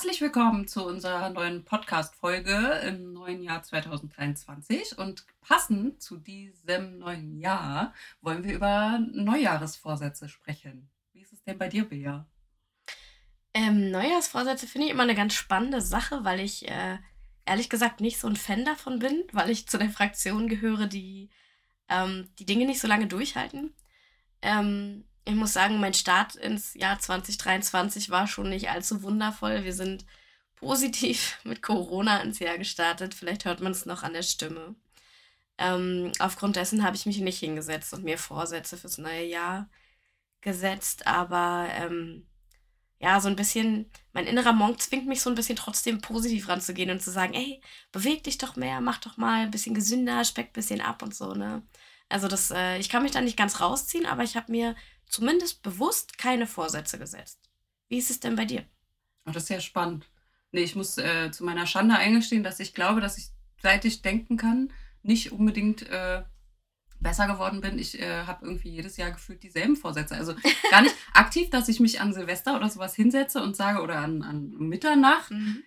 Herzlich willkommen zu unserer neuen Podcast-Folge im neuen Jahr 2023. Und passend zu diesem neuen Jahr wollen wir über Neujahresvorsätze sprechen. Wie ist es denn bei dir, Bea? Ähm, Neujahrsvorsätze finde ich immer eine ganz spannende Sache, weil ich äh, ehrlich gesagt nicht so ein Fan davon bin, weil ich zu der Fraktion gehöre, die ähm, die Dinge nicht so lange durchhalten. Ähm, ich muss sagen, mein Start ins Jahr 2023 war schon nicht allzu wundervoll. Wir sind positiv mit Corona ins Jahr gestartet. Vielleicht hört man es noch an der Stimme. Ähm, aufgrund dessen habe ich mich nicht hingesetzt und mir Vorsätze fürs neue Jahr gesetzt. Aber ähm, ja, so ein bisschen, mein innerer Monk zwingt mich so ein bisschen trotzdem positiv ranzugehen und zu sagen, ey, beweg dich doch mehr, mach doch mal ein bisschen gesünder, speck ein bisschen ab und so, ne? Also das, äh, ich kann mich da nicht ganz rausziehen, aber ich habe mir zumindest bewusst keine Vorsätze gesetzt. Wie ist es denn bei dir? Oh, das ist ja spannend. Nee, ich muss äh, zu meiner Schande eingestehen, dass ich glaube, dass ich, seit ich denken kann, nicht unbedingt äh, besser geworden bin. Ich äh, habe irgendwie jedes Jahr gefühlt dieselben Vorsätze. Also gar nicht aktiv, dass ich mich an Silvester oder sowas hinsetze und sage, oder an, an Mitternacht, mhm.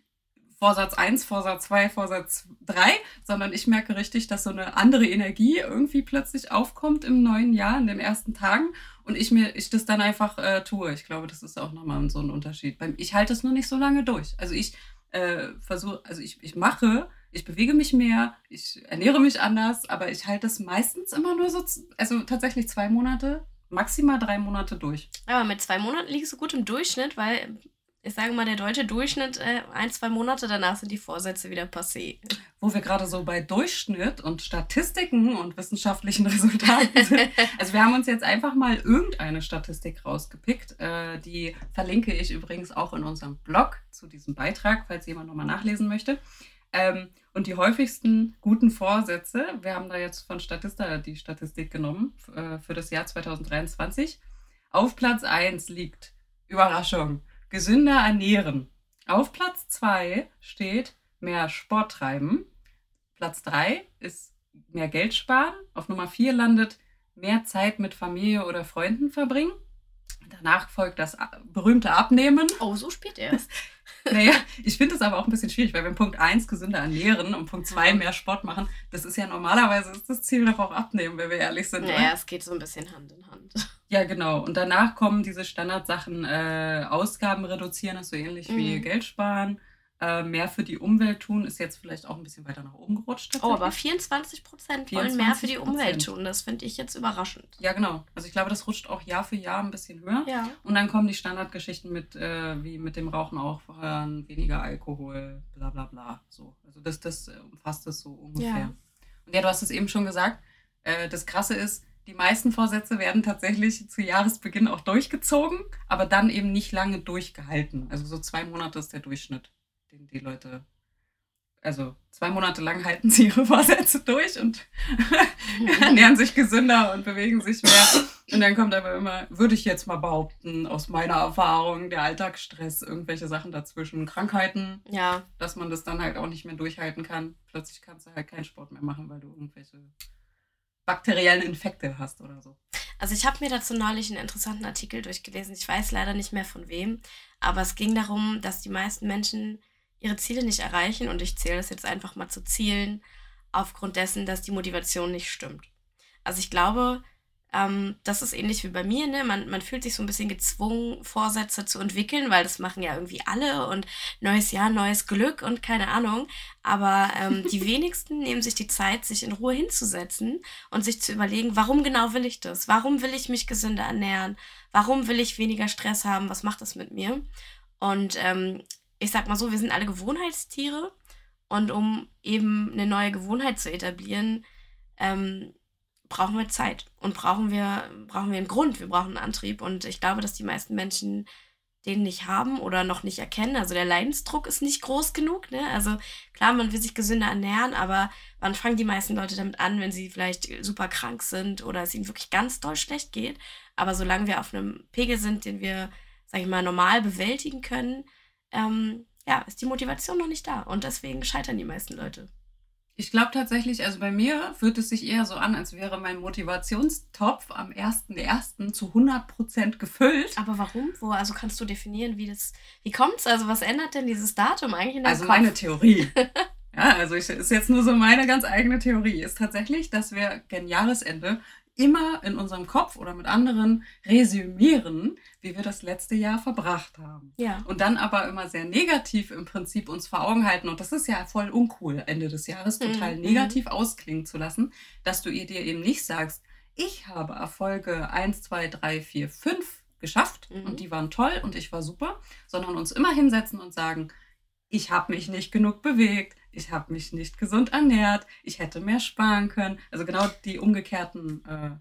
Vorsatz 1, Vorsatz 2, Vorsatz 3, sondern ich merke richtig, dass so eine andere Energie irgendwie plötzlich aufkommt im neuen Jahr, in den ersten Tagen und ich mir, ich das dann einfach äh, tue. Ich glaube, das ist auch nochmal so ein Unterschied. Ich halte es nur nicht so lange durch. Also ich äh, versuche, also ich, ich mache, ich bewege mich mehr, ich ernähre mich anders, aber ich halte es meistens immer nur so, also tatsächlich zwei Monate, maximal drei Monate durch. Aber mit zwei Monaten liegst du gut im Durchschnitt, weil ich sage mal, der deutsche Durchschnitt, äh, ein, zwei Monate danach sind die Vorsätze wieder passé. Wo wir gerade so bei Durchschnitt und Statistiken und wissenschaftlichen Resultaten sind. also wir haben uns jetzt einfach mal irgendeine Statistik rausgepickt. Äh, die verlinke ich übrigens auch in unserem Blog zu diesem Beitrag, falls jemand nochmal nachlesen möchte. Ähm, und die häufigsten guten Vorsätze, wir haben da jetzt von Statista die Statistik genommen äh, für das Jahr 2023. Auf Platz 1 liegt, Überraschung, gesünder ernähren. Auf Platz 2 steht mehr Sport treiben. Platz 3 ist mehr Geld sparen. Auf Nummer 4 landet mehr Zeit mit Familie oder Freunden verbringen. Danach folgt das berühmte Abnehmen. Oh, so spät erst. naja, ich finde es aber auch ein bisschen schwierig, weil wir Punkt 1 gesünder ernähren und Punkt 2 mehr Sport machen, das ist ja normalerweise ist das Ziel doch auch abnehmen, wenn wir ehrlich sind. Naja, oder? es geht so ein bisschen Hand in Hand. Ja, genau. Und danach kommen diese Standardsachen, äh, Ausgaben reduzieren, ist so ähnlich mhm. wie Geld sparen. Äh, mehr für die Umwelt tun ist jetzt vielleicht auch ein bisschen weiter nach oben gerutscht. Oh, aber 24 Prozent wollen mehr für die Umwelt tun. Das finde ich jetzt überraschend. Ja, genau. Also ich glaube, das rutscht auch Jahr für Jahr ein bisschen höher. Ja. Und dann kommen die Standardgeschichten mit, äh, wie mit dem Rauchen aufhören, weniger Alkohol, bla bla bla. So. Also das, das umfasst es so ungefähr. Ja. Und ja, du hast es eben schon gesagt. Äh, das Krasse ist, die meisten Vorsätze werden tatsächlich zu Jahresbeginn auch durchgezogen, aber dann eben nicht lange durchgehalten. Also so zwei Monate ist der Durchschnitt, den die Leute. Also zwei Monate lang halten sie ihre Vorsätze durch und ernähren sich gesünder und bewegen sich mehr. Und dann kommt aber immer, würde ich jetzt mal behaupten, aus meiner Erfahrung, der Alltagsstress, irgendwelche Sachen dazwischen, Krankheiten, ja. dass man das dann halt auch nicht mehr durchhalten kann. Plötzlich kannst du halt keinen Sport mehr machen, weil du irgendwelche bakteriellen Infekte hast oder so. Also ich habe mir dazu neulich einen interessanten Artikel durchgelesen. Ich weiß leider nicht mehr von wem, aber es ging darum, dass die meisten Menschen ihre Ziele nicht erreichen und ich zähle das jetzt einfach mal zu Zielen aufgrund dessen, dass die Motivation nicht stimmt. Also ich glaube, ähm, das ist ähnlich wie bei mir, ne? Man, man fühlt sich so ein bisschen gezwungen, Vorsätze zu entwickeln, weil das machen ja irgendwie alle und neues Jahr, neues Glück und keine Ahnung. Aber ähm, die wenigsten nehmen sich die Zeit, sich in Ruhe hinzusetzen und sich zu überlegen, warum genau will ich das? Warum will ich mich gesünder ernähren? Warum will ich weniger Stress haben? Was macht das mit mir? Und ähm, ich sag mal so, wir sind alle Gewohnheitstiere. Und um eben eine neue Gewohnheit zu etablieren, ähm, brauchen wir Zeit und brauchen wir, brauchen wir einen Grund, wir brauchen einen Antrieb. Und ich glaube, dass die meisten Menschen den nicht haben oder noch nicht erkennen. Also der Leidensdruck ist nicht groß genug. Ne? Also klar, man will sich gesünder ernähren, aber wann fangen die meisten Leute damit an, wenn sie vielleicht super krank sind oder es ihnen wirklich ganz doll schlecht geht. Aber solange wir auf einem Pegel sind, den wir, sag ich mal, normal bewältigen können, ähm, ja, ist die Motivation noch nicht da. Und deswegen scheitern die meisten Leute. Ich glaube tatsächlich, also bei mir fühlt es sich eher so an, als wäre mein Motivationstopf am 1.1. zu 100% gefüllt. Aber warum? Wo? Also kannst du definieren, wie das, wie kommt's? Also was ändert denn dieses Datum eigentlich in deinem Also Kopf? meine Theorie. ja, also ich, ist jetzt nur so meine ganz eigene Theorie, ist tatsächlich, dass wir gen Jahresende immer in unserem Kopf oder mit anderen resümieren, wie wir das letzte Jahr verbracht haben. Ja. Und dann aber immer sehr negativ im Prinzip uns vor Augen halten. Und das ist ja voll uncool, Ende des Jahres total mhm. negativ ausklingen zu lassen, dass du ihr dir eben nicht sagst, ich habe Erfolge 1, 2, 3, 4, 5 geschafft mhm. und die waren toll und ich war super, sondern uns immer hinsetzen und sagen, ich habe mich nicht genug bewegt, ich habe mich nicht gesund ernährt, ich hätte mehr sparen können. Also genau die umgekehrten äh,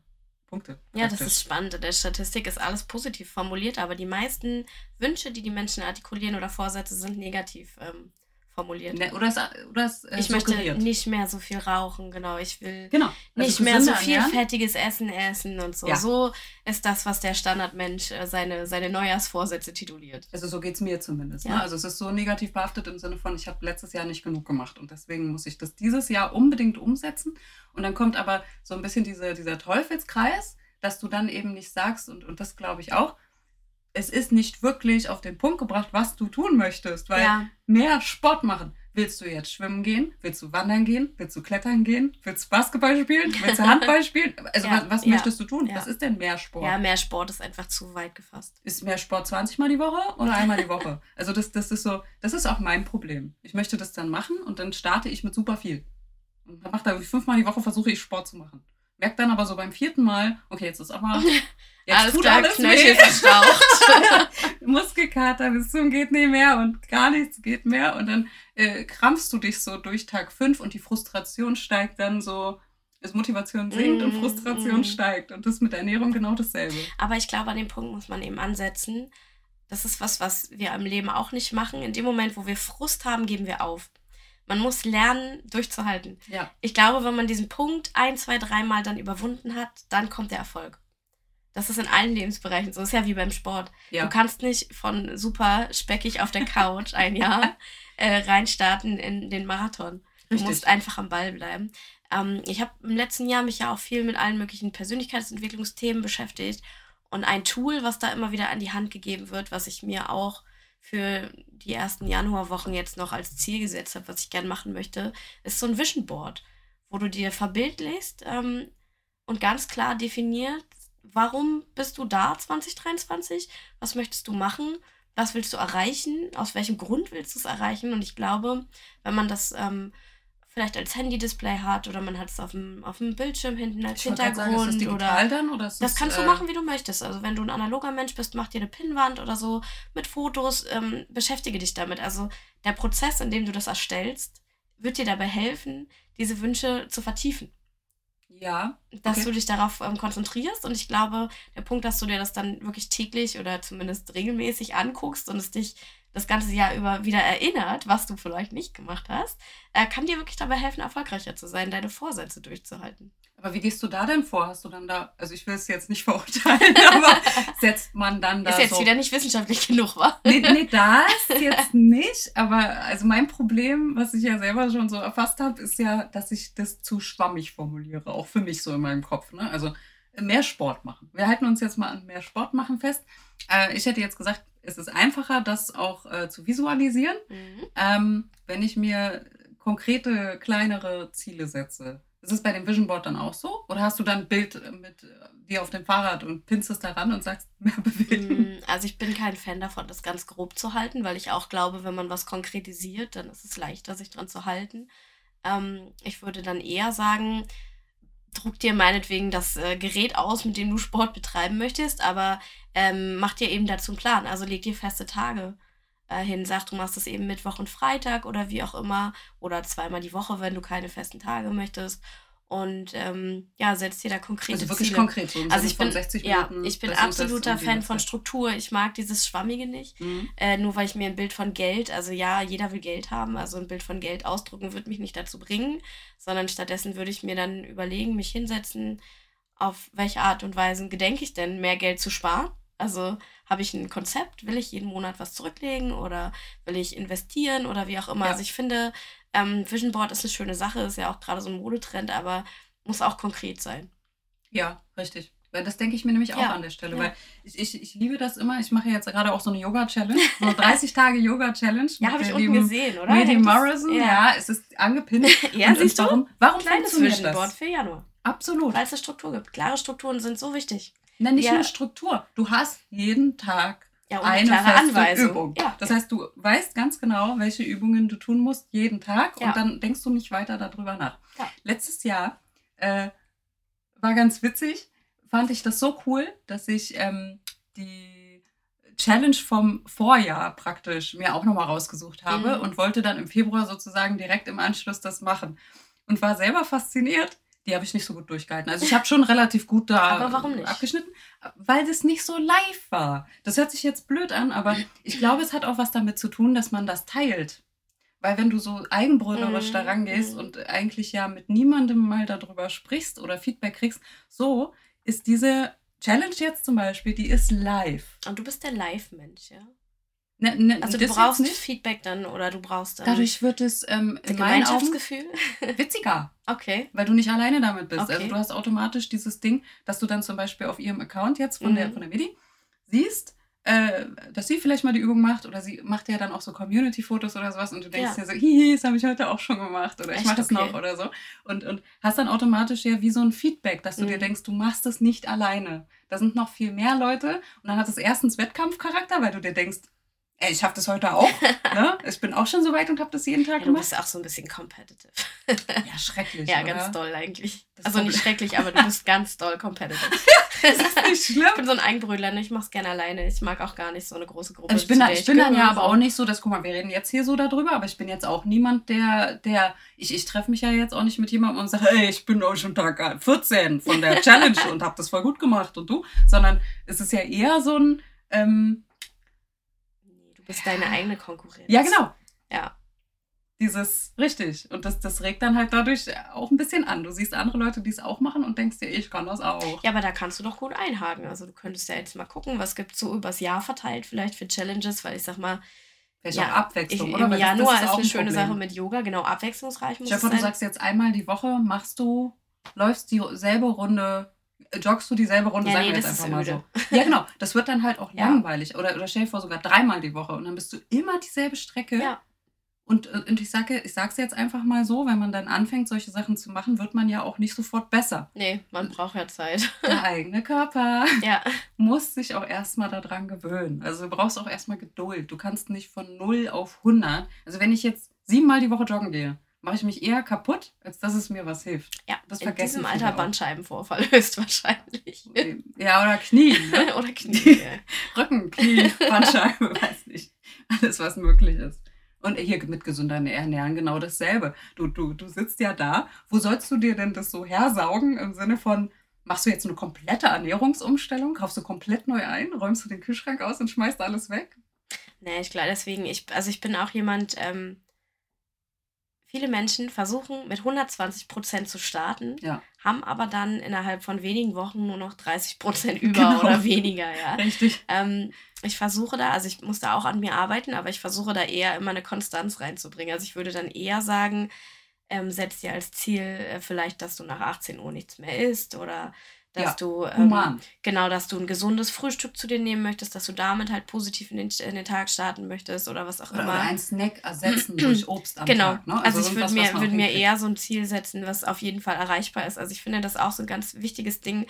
Punkte. Ja, das ist spannend. In der Statistik ist alles positiv formuliert, aber die meisten Wünsche, die die Menschen artikulieren oder Vorsätze, sind negativ ähm, formuliert. Ne, oder es, oder es äh, Ich möchte nicht mehr so viel rauchen, genau. Ich will genau. Also nicht mehr so viel ernähren. fettiges Essen essen und so. Ja. So ist das, was der Standardmensch äh, seine, seine Neujahrsvorsätze tituliert. Also so geht es mir zumindest. Ja. Ne? Also es ist so negativ behaftet im Sinne von, ich habe letztes Jahr nicht genug gemacht und deswegen muss ich das dieses Jahr unbedingt umsetzen. Und dann kommt aber so ein bisschen diese, dieser Teufelskreis, dass du dann eben nicht sagst, und, und das glaube ich auch, es ist nicht wirklich auf den Punkt gebracht, was du tun möchtest, weil ja. mehr Sport machen. Willst du jetzt schwimmen gehen? Willst du wandern gehen? Willst du klettern gehen? Willst du Basketball spielen? Willst du Handball spielen? Also ja, was, was ja, möchtest du tun? Was ist denn mehr Sport? Ja, mehr Sport ist einfach zu weit gefasst. Ist mehr Sport 20 Mal die Woche oder einmal die Woche? Also das, das ist so, das ist auch mein Problem. Ich möchte das dann machen und dann starte ich mit super viel. Und dann mache da fünfmal die Woche versuche ich Sport zu machen. Merke dann aber so beim vierten Mal, okay, jetzt ist aber Jetzt alles tut klar, alles Knöchel verstaucht. Muskelkater bis zum geht nicht mehr und gar nichts geht mehr. Und dann äh, krampfst du dich so durch Tag 5 und die Frustration steigt dann so. Das Motivation sinkt mm, und Frustration mm. steigt. Und das ist mit Ernährung genau dasselbe. Aber ich glaube, an dem Punkt muss man eben ansetzen. Das ist was, was wir im Leben auch nicht machen. In dem Moment, wo wir Frust haben, geben wir auf. Man muss lernen, durchzuhalten. Ja. Ich glaube, wenn man diesen Punkt ein, zwei, dreimal dann überwunden hat, dann kommt der Erfolg. Das ist in allen Lebensbereichen so. Das ist ja wie beim Sport. Ja. Du kannst nicht von super speckig auf der Couch ein Jahr äh, reinstarten in den Marathon. Du Richtig. musst einfach am Ball bleiben. Ähm, ich habe im letzten Jahr mich ja auch viel mit allen möglichen Persönlichkeitsentwicklungsthemen beschäftigt. Und ein Tool, was da immer wieder an die Hand gegeben wird, was ich mir auch für die ersten Januarwochen jetzt noch als Ziel gesetzt habe, was ich gerne machen möchte, ist so ein Vision Board, wo du dir verbildlichst ähm, und ganz klar definiert, warum bist du da 2023? Was möchtest du machen? Was willst du erreichen? Aus welchem Grund willst du es erreichen? Und ich glaube, wenn man das ähm, vielleicht als Handy-Display hat oder man hat es auf dem, auf dem Bildschirm hinten als ich Hintergrund sagen, ist das digital oder dann oder ist das, das kannst äh... du machen, wie du möchtest. Also wenn du ein analoger Mensch bist, mach dir eine Pinnwand oder so mit Fotos, ähm, beschäftige dich damit. Also der Prozess, in dem du das erstellst, wird dir dabei helfen, diese Wünsche zu vertiefen. Ja. Dass okay. du dich darauf ähm, konzentrierst und ich glaube, der Punkt, dass du dir das dann wirklich täglich oder zumindest regelmäßig anguckst und es dich das ganze Jahr über wieder erinnert, was du vielleicht nicht gemacht hast, äh, kann dir wirklich dabei helfen, erfolgreicher zu sein, deine Vorsätze durchzuhalten. Aber wie gehst du da denn vor? Hast du dann da, also ich will es jetzt nicht verurteilen, aber setzt man dann da. Ist jetzt so, wieder nicht wissenschaftlich genug, wa? Nee, nee, das jetzt nicht. Aber also mein Problem, was ich ja selber schon so erfasst habe, ist ja, dass ich das zu schwammig formuliere, auch für mich so in meinem Kopf. Ne? Also mehr Sport machen. Wir halten uns jetzt mal an mehr Sport machen fest. Äh, ich hätte jetzt gesagt, es ist einfacher, das auch äh, zu visualisieren, mhm. ähm, wenn ich mir konkrete, kleinere Ziele setze. Ist es bei dem Vision Board dann auch so? Oder hast du dann ein Bild mit dir auf dem Fahrrad und pinnst es daran und sagst, mehr bewegen? Mm, also ich bin kein Fan davon, das ganz grob zu halten, weil ich auch glaube, wenn man was konkretisiert, dann ist es leichter, sich dran zu halten. Ähm, ich würde dann eher sagen, druck dir meinetwegen das äh, Gerät aus, mit dem du Sport betreiben möchtest, aber ähm, mach dir eben dazu einen Plan. Also leg dir feste Tage äh, hin, sag, du machst das eben Mittwoch und Freitag oder wie auch immer oder zweimal die Woche, wenn du keine festen Tage möchtest. Und ähm, ja, setzt dir da konkrete Also wirklich Ziele. konkret, so also ich bin, ja, ich bin absoluter Fan von Struktur. Ich mag dieses Schwammige nicht. Mhm. Äh, nur weil ich mir ein Bild von Geld, also ja, jeder will Geld haben, also ein Bild von Geld ausdrucken wird mich nicht dazu bringen, sondern stattdessen würde ich mir dann überlegen, mich hinsetzen, auf welche Art und Weise gedenke ich denn, mehr Geld zu sparen Also habe ich ein Konzept, will ich jeden Monat was zurücklegen oder will ich investieren oder wie auch immer. Ja. Also ich finde, ähm, Vision Board ist eine schöne Sache, ist ja auch gerade so ein Modetrend, aber muss auch konkret sein. Ja, richtig. Weil das denke ich mir nämlich auch Ja, an der Stelle, ja. weil ich, ich, ich liebe das immer. Ich mache jetzt gerade auch so eine Yoga-Challenge, so eine 30 Tage Yoga-Challenge. Ja, mit habe ich unten gesehen, oder? Medi Morrison, ja. es ist angepinnt. Ja, siehst du? Warum, warum Kleines Vision Board für Januar, Absolut. weil es eine Struktur gibt. Klare Strukturen sind so wichtig. Nenn nicht Ja. nur Struktur. Du hast jeden Tag Ja, eine klare feste Anweisung. Übung. Ja. Das heißt, du weißt ganz genau, welche Übungen du tun musst jeden Tag und dann denkst du nicht weiter darüber nach. Letztes Jahr äh, war ganz witzig, fand ich das so cool, dass ich ähm, die Challenge vom Vorjahr praktisch mir auch nochmal rausgesucht habe Mhm. und wollte dann im Februar sozusagen direkt im Anschluss das machen. Und war selber fasziniert. Die habe ich nicht so gut durchgehalten. Also ich habe schon relativ gut da Aber warum nicht? abgeschnitten, weil das nicht so live war. Das hört sich jetzt blöd an, aber ich glaube, es hat auch was damit zu tun, dass man das teilt. Weil wenn du so eigenbröderisch Mhm, da rangehst mhm. und eigentlich ja mit niemandem mal darüber sprichst oder Feedback kriegst, so ist diese Challenge jetzt zum Beispiel, die ist live. Und du bist der Live-Mensch, ja? Ne, ne, Also du brauchst nicht. Feedback dann oder du brauchst dann Dadurch wird es ähm, in meinen Augen Gemeinschaftsgefühl. witziger. Okay. weil du nicht alleine damit bist. Okay. Also du hast automatisch dieses Ding, dass du dann zum Beispiel auf ihrem Account jetzt von, der, Mhm. von der Medi siehst, äh, dass sie vielleicht mal die Übung macht oder sie macht ja dann auch so Community-Fotos oder sowas und du denkst Ja. dir so, hihi, das habe ich heute auch schon gemacht oder ich Echt? mache das Okay. noch oder so. Und, und hast dann automatisch ja wie so ein Feedback, dass du dir Mhm. denkst, du machst es nicht alleine. Da sind noch viel mehr Leute und dann hat es erstens Wettkampfcharakter, weil du dir denkst, ich habe das heute auch. ne? Ich bin auch schon so weit und habe das jeden Tag Ja, du gemacht. bist auch so ein bisschen competitive. Ja, schrecklich. Ja, oder? ganz doll eigentlich. Das also nicht schrecklich, aber du bist ganz doll competitive. Das ist nicht schlimm. Ich bin so ein Eigenbrötler, ne? ich mach's gerne alleine. Ich mag auch gar nicht so eine große Gruppe. Ich bin, da, ich bin dann ja aber auch nicht so, dass, guck mal, wir reden jetzt hier so darüber, aber ich bin jetzt auch niemand, der, der, ich, ich treffe mich ja jetzt auch nicht mit jemandem und sage, hey, ich bin auch schon Tag 14 von der Challenge und habe das voll gut gemacht und du, sondern es ist ja eher so ein, ähm, du bist deine eigene Konkurrenz. ja genau, Ja. dieses, richtig. Und das, das regt dann halt dadurch auch ein bisschen an. Du siehst andere Leute, die es auch machen und denkst dir, ich kann das auch. Ja, aber da kannst du doch gut einhaken. Also du könntest ja jetzt mal gucken, was gibt so übers Jahr verteilt vielleicht für Challenges, weil ich sag mal, Vielleicht ja, auch ich, Abwechslung, oder? im Weil das- das Januar ist, auch eine ein schöne Problem. Sache mit Yoga, genau, abwechslungsreich muss es vor, du sagst jetzt einmal die Woche, machst du, läufst dieselbe Runde, joggst du dieselbe Runde, Ja, sagen nee, wir jetzt einfach mal öde. so. Ja, genau. Das wird dann halt auch Ja. langweilig. Oder, oder stell dir vor, sogar dreimal die Woche und dann bist du immer dieselbe Strecke. Ja. Und, äh, und ich sage, ich sag's jetzt einfach mal so, wenn man dann anfängt, solche Sachen zu machen, wird man ja auch nicht sofort besser. Nee, man braucht ja Zeit. Der eigene Körper ja. muss sich auch erstmal daran gewöhnen. Also du brauchst auch erstmal Geduld. Du kannst nicht von 0 auf 100. Also wenn ich jetzt siebenmal die Woche joggen gehe, mache ich mich eher kaputt, als dass es mir was hilft. Ja, Das in diesem Alter. Bandscheibenvorfall höchstwahrscheinlich. Ja, oder Knie, ne? Oder Knie. Rücken, Knie, Bandscheibe, weiß nicht. Alles, was möglich ist. Und hier mit gesunder Ernähren genau dasselbe. Du, du, du sitzt ja da. Wo sollst du dir denn das so hersaugen im Sinne von, machst du jetzt eine komplette Ernährungsumstellung? Kaufst du komplett neu ein? Räumst du den Kühlschrank aus und schmeißt alles weg? Nee, ich glaube, deswegen, ich, also ich bin auch jemand, ähm, viele Menschen versuchen mit 120 Prozent zu starten, Ja. haben aber dann innerhalb von wenigen Wochen nur noch 30 Prozent über Genau. oder weniger, ja. Richtig. Ähm, ich versuche da, also ich muss da auch an mir arbeiten, aber ich versuche da eher immer eine Konstanz reinzubringen. Also ich würde dann eher sagen, ähm, setz dir als Ziel äh, vielleicht, dass du nach 18 Uhr nichts mehr isst oder dass Ja, du ähm, genau, dass du ein gesundes Frühstück zu dir nehmen möchtest, dass du damit halt positiv in den, in den Tag starten möchtest oder was auch Oder, immer. oder einen Snack ersetzen durch Obst am Genau. Tag. Ne? Also, ich würde mir, würd mir eher so ein Ziel setzen, was auf jeden Fall erreichbar ist. Also ich finde das auch so ein ganz wichtiges Ding.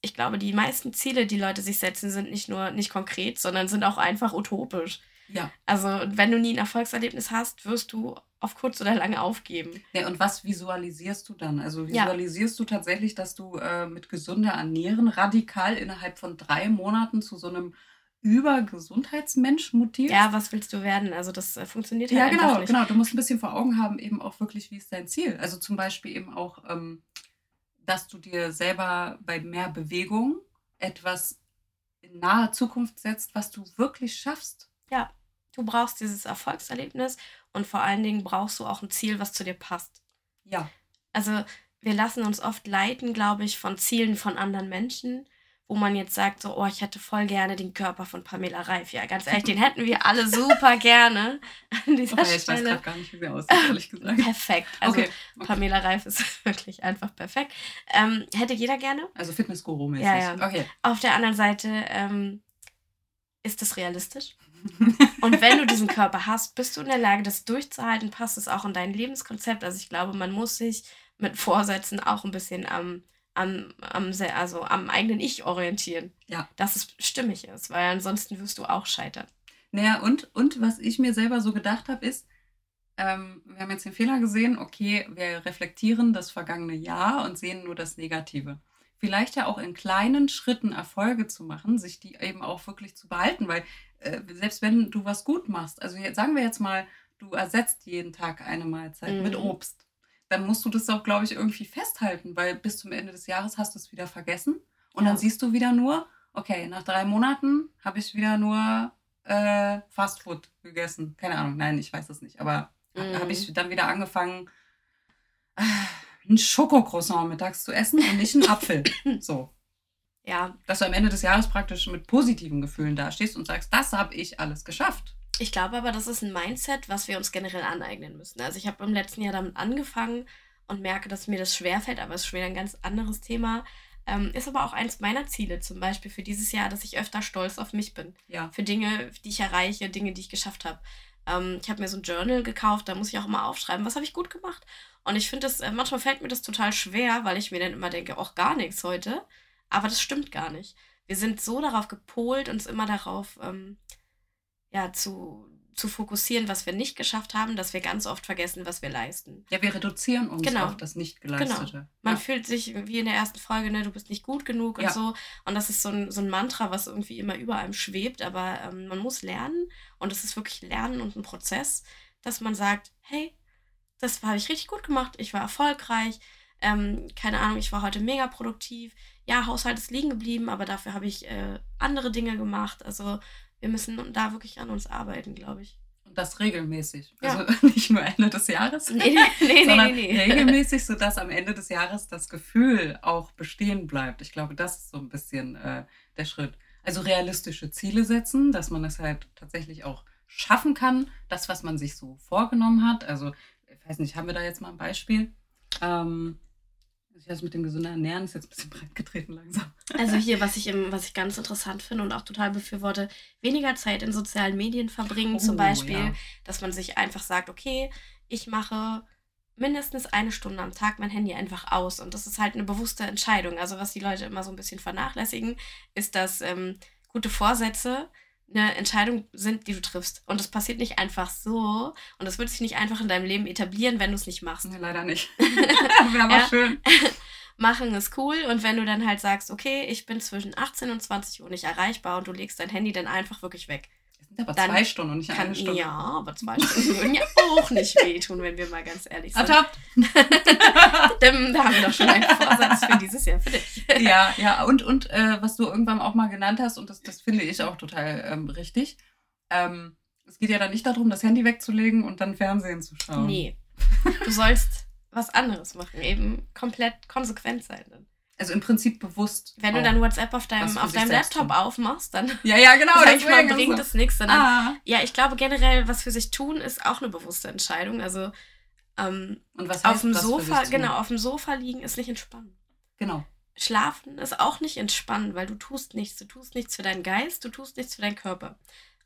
Ich glaube, die meisten Ziele, die Leute sich setzen, sind nicht nur nicht konkret, sondern sind auch einfach utopisch. Ja. Also wenn du nie ein Erfolgserlebnis hast, wirst du auf kurz oder lang aufgeben. Ja, und was visualisierst du dann? Also Ja. visualisierst du tatsächlich, dass du äh, mit gesünder Ernähren radikal innerhalb von drei Monaten zu so einem Übergesundheitsmensch mutierst? Ja, was willst du werden? Also das äh, funktioniert halt Ja, einfach genau, nicht. genau. Du musst ein bisschen vor Augen haben, eben auch wirklich, wie ist dein Ziel? Also zum Beispiel eben auch, ähm, dass du dir selber bei mehr Bewegung etwas in naher Zukunft setzt, was du wirklich schaffst. Du brauchst dieses Erfolgserlebnis und vor allen Dingen brauchst du auch ein Ziel, was zu dir passt. Ja. Also wir lassen uns oft leiten, glaube ich, von Zielen von anderen Menschen, wo man jetzt sagt, so, oh, ich hätte voll gerne den Körper von Pamela Reif. Ja, ganz ehrlich, den hätten wir alle super gerne an dieser okay, Stelle. Ich weiß gar nicht, wie sie aussieht, ehrlich gesagt. Perfekt. Also okay, okay. Pamela Reif ist wirklich einfach perfekt. Ähm, hätte jeder gerne. Also Fitnessguru-mäßig. Ja, ja. Okay. Auf der anderen Seite ähm, ist das realistisch. Und wenn du diesen Körper hast, bist du in der Lage, das durchzuhalten, passt es auch in dein Lebenskonzept. Also ich glaube, man muss sich mit Vorsätzen auch ein bisschen am, am, am, also am eigenen Ich orientieren. Ja. Dass es stimmig ist, weil ansonsten wirst du auch scheitern. Naja, und, und was ich mir selber so gedacht habe, ist, ähm, wir haben jetzt den Fehler gesehen, okay, wir reflektieren das vergangene Jahr und sehen nur das Negative. Vielleicht ja auch in kleinen Schritten Erfolge zu machen, sich die eben auch wirklich zu behalten, weil äh, selbst wenn du was gut machst, also jetzt, sagen wir jetzt mal, du ersetzt jeden Tag eine Mahlzeit mhm. mit Obst dann musst du das auch, glaube ich, irgendwie festhalten, weil bis zum Ende des Jahres hast du es wieder vergessen. Und ja. dann siehst du wieder nur, okay, nach drei Monaten habe ich wieder nur äh, Fastfood gegessen. Keine Ahnung, nein, ich weiß es nicht. Aber mhm. habe ich dann wieder angefangen, äh, ein Schokocroissant mittags zu essen und nicht einen Apfel. So. Ja. Dass du am Ende des Jahres praktisch mit positiven Gefühlen dastehst und sagst, das habe ich alles geschafft. Ich glaube aber, das ist ein Mindset, was wir uns generell aneignen müssen. Also ich habe im letzten Jahr damit angefangen und merke, dass mir das schwerfällt, aber es ist schon wieder ein ganz anderes Thema. Ähm, ist aber auch eins meiner Ziele, zum Beispiel für dieses Jahr, dass ich öfter stolz auf mich bin. Ja. Für Dinge, die ich erreiche, Dinge, die ich geschafft habe. Ähm, ich habe mir so ein Journal gekauft, da muss ich auch immer aufschreiben, was habe ich gut gemacht. Und ich finde das, äh, manchmal fällt mir das total schwer, weil ich mir dann immer denke, auch gar nichts heute. Aber das stimmt gar nicht. Wir sind so darauf gepolt, uns immer darauf ähm, ja, zu, zu fokussieren, was wir nicht geschafft haben, dass wir ganz oft vergessen, was wir leisten. Ja, wir reduzieren uns genau. auf das Nicht-Geleistete. Genau. Man ja. fühlt sich wie in der ersten Folge, ne, du bist nicht gut genug ja. und so. Und das ist so ein, so ein Mantra, was irgendwie immer über einem schwebt. Aber ähm, man muss lernen und es ist wirklich Lernen und ein Prozess, dass man sagt, hey, das habe ich richtig gut gemacht, ich war erfolgreich, ähm, keine Ahnung, ich war heute mega produktiv. Ja, Haushalt ist liegen geblieben, aber dafür habe ich äh, andere Dinge gemacht. Also wir müssen da wirklich an uns arbeiten, glaube ich. Und das regelmäßig. Ja. Also nicht nur Ende des Jahres, nee, nee, nee, sondern nee, nee. regelmäßig, sodass am Ende des Jahres das Gefühl auch bestehen bleibt. Ich glaube, das ist so ein bisschen äh, der Schritt. Also realistische Ziele setzen, dass man es halt tatsächlich auch schaffen kann, das, was man sich so vorgenommen hat. Also, ich weiß nicht, haben wir da jetzt mal ein Beispiel? Ähm, also das mit dem gesunden Ernähren ist jetzt ein bisschen breit getreten langsam. Also hier, was ich, im, was ich ganz interessant finde und auch total befürworte, weniger Zeit in sozialen Medien verbringen. Oh, zum Beispiel, ja. dass man sich einfach sagt, okay, ich mache mindestens eine Stunde am Tag mein Handy einfach aus. Und das ist halt eine bewusste Entscheidung. Also was die Leute immer so ein bisschen vernachlässigen, ist, dass ähm, gute Vorsätze eine Entscheidung sind, die du triffst. Und das passiert nicht einfach so. Und das wird sich nicht einfach in deinem Leben etablieren, wenn du es nicht machst. Nee, leider nicht. Wäre aber ja. schön. Machen ist cool. Und wenn du dann halt sagst, okay, ich bin zwischen 18 und 20 Uhr nicht erreichbar und du legst dein Handy dann einfach wirklich weg, aber dann zwei Stunden und nicht kann, eine Stunde. Ja, aber zwei Stunden würden ja auch nicht wehtun, wenn wir mal ganz ehrlich sind. Ertappt. da haben wir doch schon einen Vorsatz für dieses Jahr für dich. ja, ja. Und, und äh, was du irgendwann auch mal genannt hast, und das, das finde ich auch total ähm, richtig, ähm, es geht ja dann nicht darum, das Handy wegzulegen und dann Fernsehen zu schauen. Nee. Du sollst was anderes machen, eben komplett konsequent sein. Dann. Also im Prinzip bewusst. Wenn du dann WhatsApp auf deinem, auf deinem Laptop tun. aufmachst, dann. Ja, ja, genau. Sag ich mal, bringt es nichts. Ah. Ja, ich glaube generell, was für sich tun, ist auch eine bewusste Entscheidung. Also ähm, Und was heißt, auf dem Sofa, genau, auf dem Sofa liegen ist nicht entspannen. Genau. Schlafen ist auch nicht entspannen, weil du tust nichts. Du tust nichts für deinen Geist, du tust nichts für deinen Körper.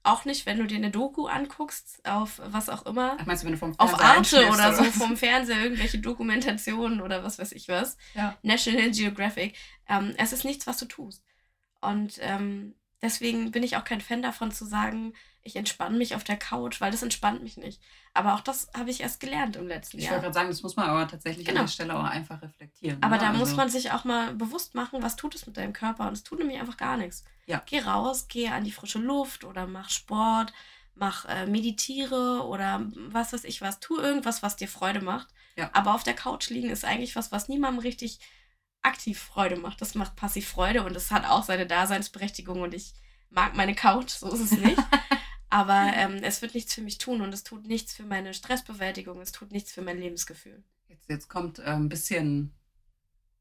Auch nicht, wenn du dir eine Doku anguckst, auf was auch immer. Ach, meinst du, wenn du vom Fernseher Auf Arte oder, so vom Fernseher, irgendwelche Dokumentationen oder was weiß ich was. Ja. National Geographic. Ähm, es ist nichts, was du tust. Und ähm, deswegen bin ich auch kein Fan davon zu sagen, ich entspanne mich auf der Couch, weil das entspannt mich nicht. Aber auch das habe ich erst gelernt im letzten ich Jahr. Ich wollte gerade sagen, das muss man aber tatsächlich genau. an der Stelle auch einfach reflektieren. Aber ne? da also muss man sich auch mal bewusst machen, was tut es mit deinem Körper. Und es tut nämlich einfach gar nichts. Ja. Geh raus, geh an die frische Luft oder mach Sport, mach äh, meditiere oder was weiß ich was. Tu irgendwas, was dir Freude macht. Ja. Aber auf der Couch liegen ist eigentlich was, was niemandem richtig aktiv Freude macht. Das macht passiv Freude und es hat auch seine Daseinsberechtigung und ich mag meine Couch, so ist es nicht. Aber ähm, es wird nichts für mich tun und es tut nichts für meine Stressbewältigung, es tut nichts für mein Lebensgefühl. Jetzt, jetzt kommt äh, ein bisschen,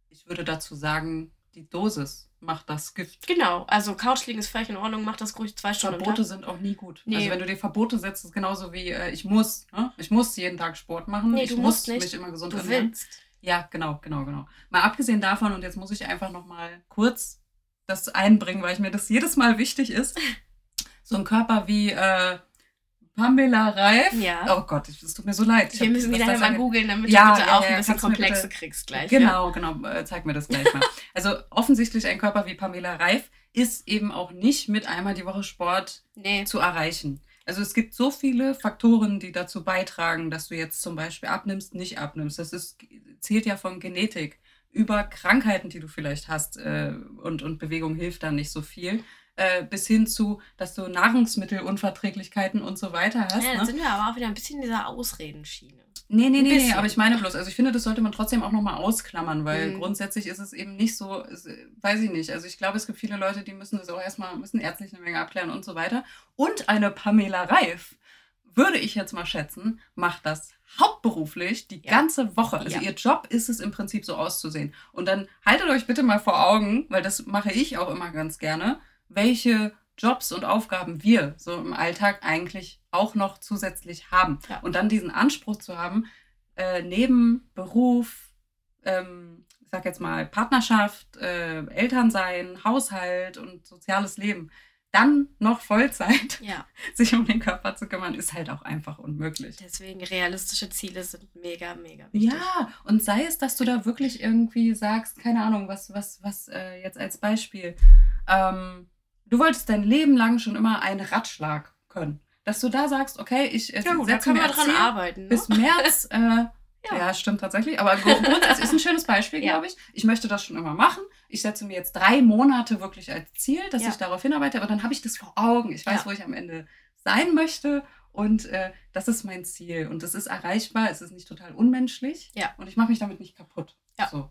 ich würde dazu sagen, die Dosis macht das Gift. Genau, also Couch liegen ist völlig in Ordnung, mach das ruhig zwei Stunden. Verbote sind auch nie gut. Nee. Also wenn du dir Verbote setzt, ist genauso wie äh, ich muss. Ne? Ich muss jeden Tag Sport machen. Nee, ich du muss musst nicht. mich immer gesund Du ernähren. willst. Ja, genau, genau, genau. Mal abgesehen davon, und jetzt muss ich einfach noch mal kurz das einbringen, weil ich mir das jedes Mal wichtig ist. So ein Körper wie äh, Pamela Reif. Ja. Oh Gott, es tut mir so leid. Ich Wir müssen wieder mal googeln, damit Ja, du bitte ja, auch ein bisschen Komplexe bitte- kriegst gleich. Genau, genau. Äh, zeig mir das gleich mal. also offensichtlich ein Körper wie Pamela Reif ist eben auch nicht mit einmal die Woche Sport Nee. zu erreichen. Also es gibt so viele Faktoren, die dazu beitragen, dass du jetzt zum Beispiel abnimmst, nicht abnimmst. Das ist, zählt ja von Genetik über Krankheiten, die du vielleicht hast äh, und, und Bewegung hilft dann nicht so viel, äh, bis hin zu, dass du Nahrungsmittelunverträglichkeiten und so weiter hast. Ja, ne? dann sind wir aber auch wieder ein bisschen in dieser Ausredenschiene. Nee, nee, nee, nee, aber ich meine bloß, also ich finde, das sollte man trotzdem auch nochmal ausklammern, weil Mhm. grundsätzlich ist es eben nicht so, äh, weiß ich nicht, also ich glaube, es gibt viele Leute, die müssen das auch erstmal, müssen ärztlich eine Menge abklären und so weiter. Und eine Pamela Reif, würde ich jetzt mal schätzen, macht das hauptberuflich die Ja. ganze Woche. Also Ja. ihr Job ist es im Prinzip so auszusehen. Und dann haltet euch bitte mal vor Augen, weil das mache ich auch immer ganz gerne, welche Jobs und Aufgaben wir so im Alltag eigentlich auch noch zusätzlich haben. Ja. Und dann diesen Anspruch zu haben, äh, neben Beruf, ähm, ich sag jetzt mal Partnerschaft, äh, Elternsein, Haushalt und soziales Leben, dann noch Vollzeit Ja, sich um den Körper zu kümmern, ist halt auch einfach unmöglich. deswegen realistische Ziele sind mega, mega wichtig. Ja, und sei es, dass du da wirklich irgendwie sagst, keine Ahnung, was, was, was äh, jetzt als Beispiel, ähm, du wolltest dein Leben lang schon immer einen Ratschlag können. Dass du da sagst, okay, ich äh, Ja, gut, setze können mir dran arbeiten. Ne? bis März, äh, ja. stimmt tatsächlich, aber gru- grundsätzlich ist ein schönes Beispiel, Ja. glaube ich. Ich möchte das schon immer machen. Ich setze mir jetzt drei Monate wirklich als Ziel, dass Ja. ich darauf hinarbeite, aber dann habe ich das vor Augen. Ich weiß, Ja. wo ich am Ende sein möchte und äh, das ist mein Ziel und das ist erreichbar, es ist nicht total unmenschlich Ja. und ich mache mich damit nicht kaputt. Ja. So,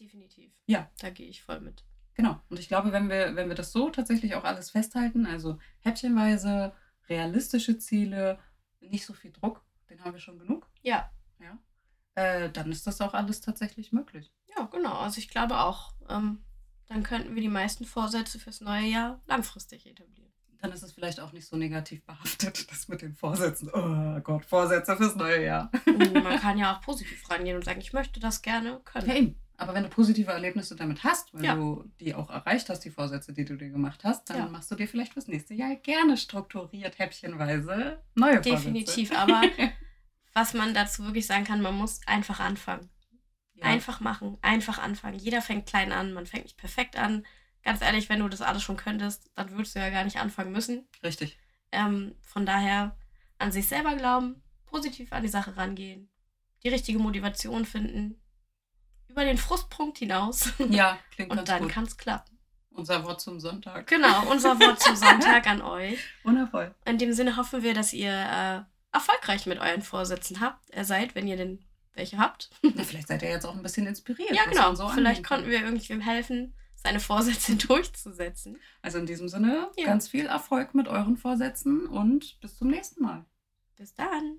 Definitiv. Ja. Da gehe ich voll mit. genau. Und ich glaube, wenn wir, wenn wir das so tatsächlich auch alles festhalten, also häppchenweise, realistische Ziele, nicht so viel Druck, den haben wir schon genug. Ja. Ja. Äh, dann ist das auch alles tatsächlich möglich. Ja, genau. Also ich glaube auch, ähm, dann könnten wir die meisten Vorsätze fürs neue Jahr langfristig etablieren. Dann ist es vielleicht auch nicht so negativ behaftet, das mit den Vorsätzen. Oh Gott, Vorsätze fürs neue Jahr. Und man kann ja auch positiv rangehen und sagen, ich möchte das gerne können. Eben. Aber wenn du positive Erlebnisse damit hast, weil Ja. du die auch erreicht hast, die Vorsätze, die du dir gemacht hast, dann Ja. machst du dir vielleicht fürs nächste Jahr gerne strukturiert, häppchenweise neue Definitiv, Vorsätze. aber was man dazu wirklich sagen kann, man muss einfach anfangen. ja. Einfach machen, einfach anfangen. Jeder fängt klein an, man fängt nicht perfekt an. Ganz ehrlich, wenn du das alles schon könntest, dann würdest du ja gar nicht anfangen müssen. Richtig. Ähm, von daher an sich selber glauben, positiv an die Sache rangehen, die richtige Motivation finden, über den Frustpunkt hinaus Ja, klingt und ganz dann kann es klappen. Unser Wort zum Sonntag. Genau, unser Wort zum Sonntag an euch. Wundervoll. In dem Sinne hoffen wir, dass ihr äh, erfolgreich mit euren Vorsätzen habt, äh, seid, wenn ihr denn welche habt. Na, vielleicht seid ihr jetzt auch ein bisschen inspiriert. Ja, genau. so Vielleicht konnten wir irgendwem helfen, seine Vorsätze durchzusetzen. Also in diesem Sinne, Ja. ganz viel Erfolg mit euren Vorsätzen und bis zum nächsten Mal. Bis dann.